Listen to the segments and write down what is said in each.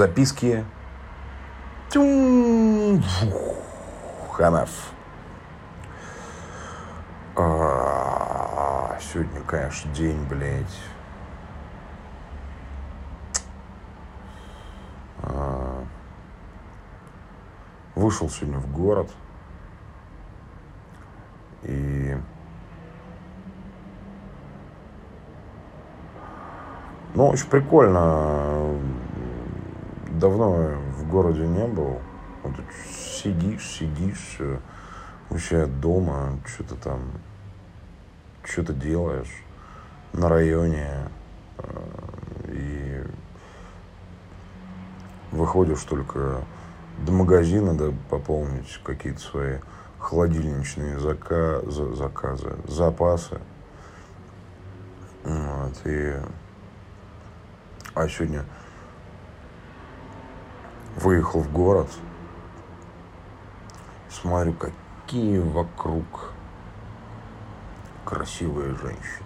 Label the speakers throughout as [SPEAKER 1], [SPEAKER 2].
[SPEAKER 1] записки. Тюм, фух, Ханаф. А, сегодня, конечно, день, блядь. А, вышел сегодня в город. И Ну, очень прикольно. Давно в городе не был. Вот сидишь, сидишь, вообще дома, что-то там, что-то делаешь на районе. Э, и выходишь только до магазина, да, пополнить какие-то свои холодильничные зака заказы, запасы. Вот, и а сегодня выехал в город, смотрю, какие вокруг красивые женщины.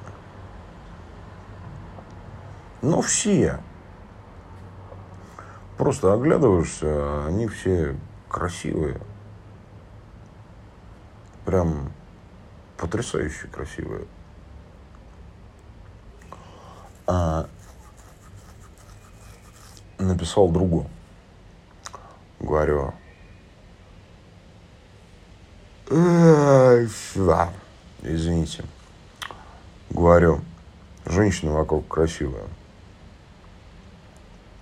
[SPEAKER 1] Ну, все. Просто оглядываешься, они все красивые. Прям потрясающе красивые. А написал другу. Говорю, извините. Говорю, женщина вокруг красивая.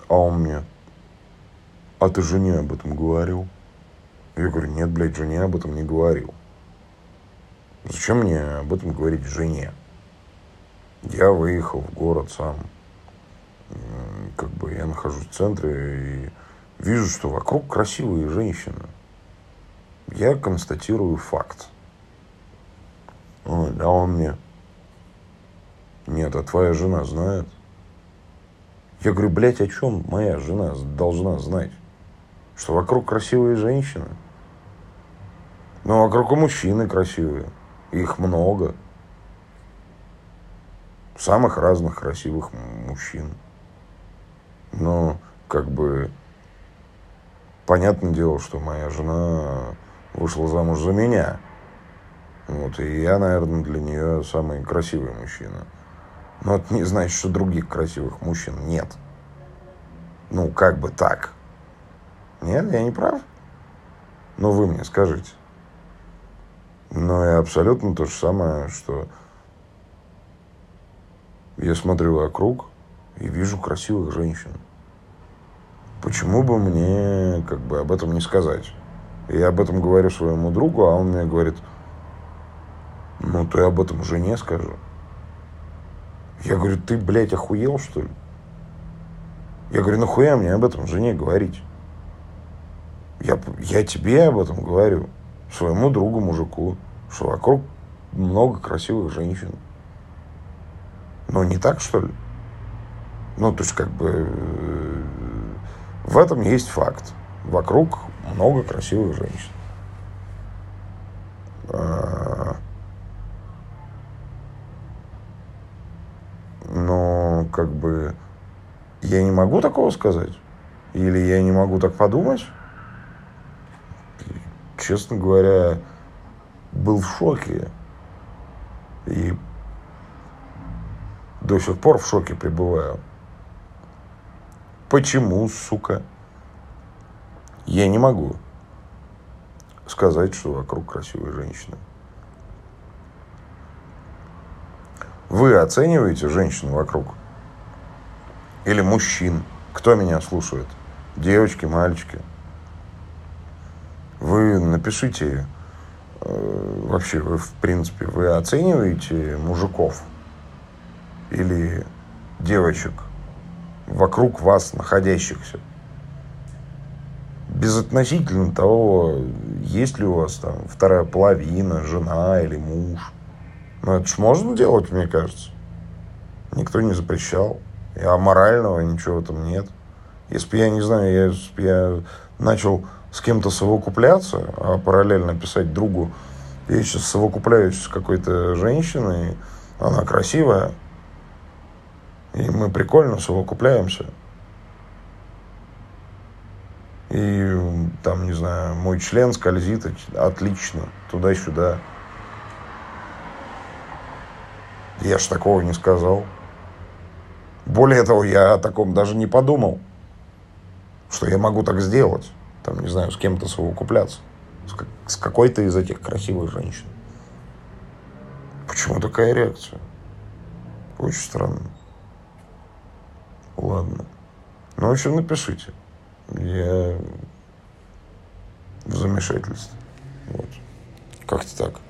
[SPEAKER 1] А он мне, а ты жене об этом говорил? Я говорю, нет, блядь, жене об этом не говорил. Зачем мне об этом говорить жене? Я выехал в город сам как бы я нахожусь в центре и вижу, что вокруг красивые женщины. Я констатирую факт. а он мне, нет, а твоя жена знает? Я говорю, блядь, о чем моя жена должна знать? Что вокруг красивые женщины? Ну, вокруг и мужчины красивые. Их много. Самых разных красивых мужчин. Но как бы понятное дело, что моя жена вышла замуж за меня. Вот, и я, наверное, для нее самый красивый мужчина. Но это не значит, что других красивых мужчин нет. Ну, как бы так. Нет, я не прав. Но вы мне скажите. Но и абсолютно то же самое, что я смотрю вокруг, и вижу красивых женщин. Почему бы мне как бы об этом не сказать? Я об этом говорю своему другу, а он мне говорит, ну, ты об этом жене скажи. Я говорю, ты, блядь, охуел, что ли? Я говорю, нахуя мне об этом жене говорить? Я, я тебе об этом говорю, своему другу, мужику, что вокруг много красивых женщин. Ну, не так, что ли? Ну, то есть, как бы, э, в этом есть факт. Вокруг много красивых женщин. А, но, как бы, я не могу такого сказать. Или я не могу так подумать. Честно говоря, был в шоке. И до сих пор в шоке пребываю. Почему, сука? Я не могу сказать, что вокруг красивые женщины. Вы оцениваете женщину вокруг? Или мужчин? Кто меня слушает? Девочки, мальчики? Вы напишите, э, вообще, вы, в принципе, вы оцениваете мужиков или девочек – вокруг вас находящихся. Безотносительно того, есть ли у вас там вторая половина, жена или муж. Но это ж можно делать, мне кажется. Никто не запрещал. И аморального ничего этом нет. Если бы я, не знаю, бы я начал с кем-то совокупляться, а параллельно писать другу, я сейчас совокупляюсь с какой-то женщиной, она красивая, и мы прикольно совокупляемся. И там, не знаю, мой член скользит отлично, туда-сюда. Я ж такого не сказал. Более того, я о таком даже не подумал, что я могу так сделать. Там, не знаю, с кем-то совокупляться. С какой-то из этих красивых женщин. Почему такая реакция? Очень странно. Ладно. Ну, в общем, напишите. Я в замешательстве. Вот. Как-то так.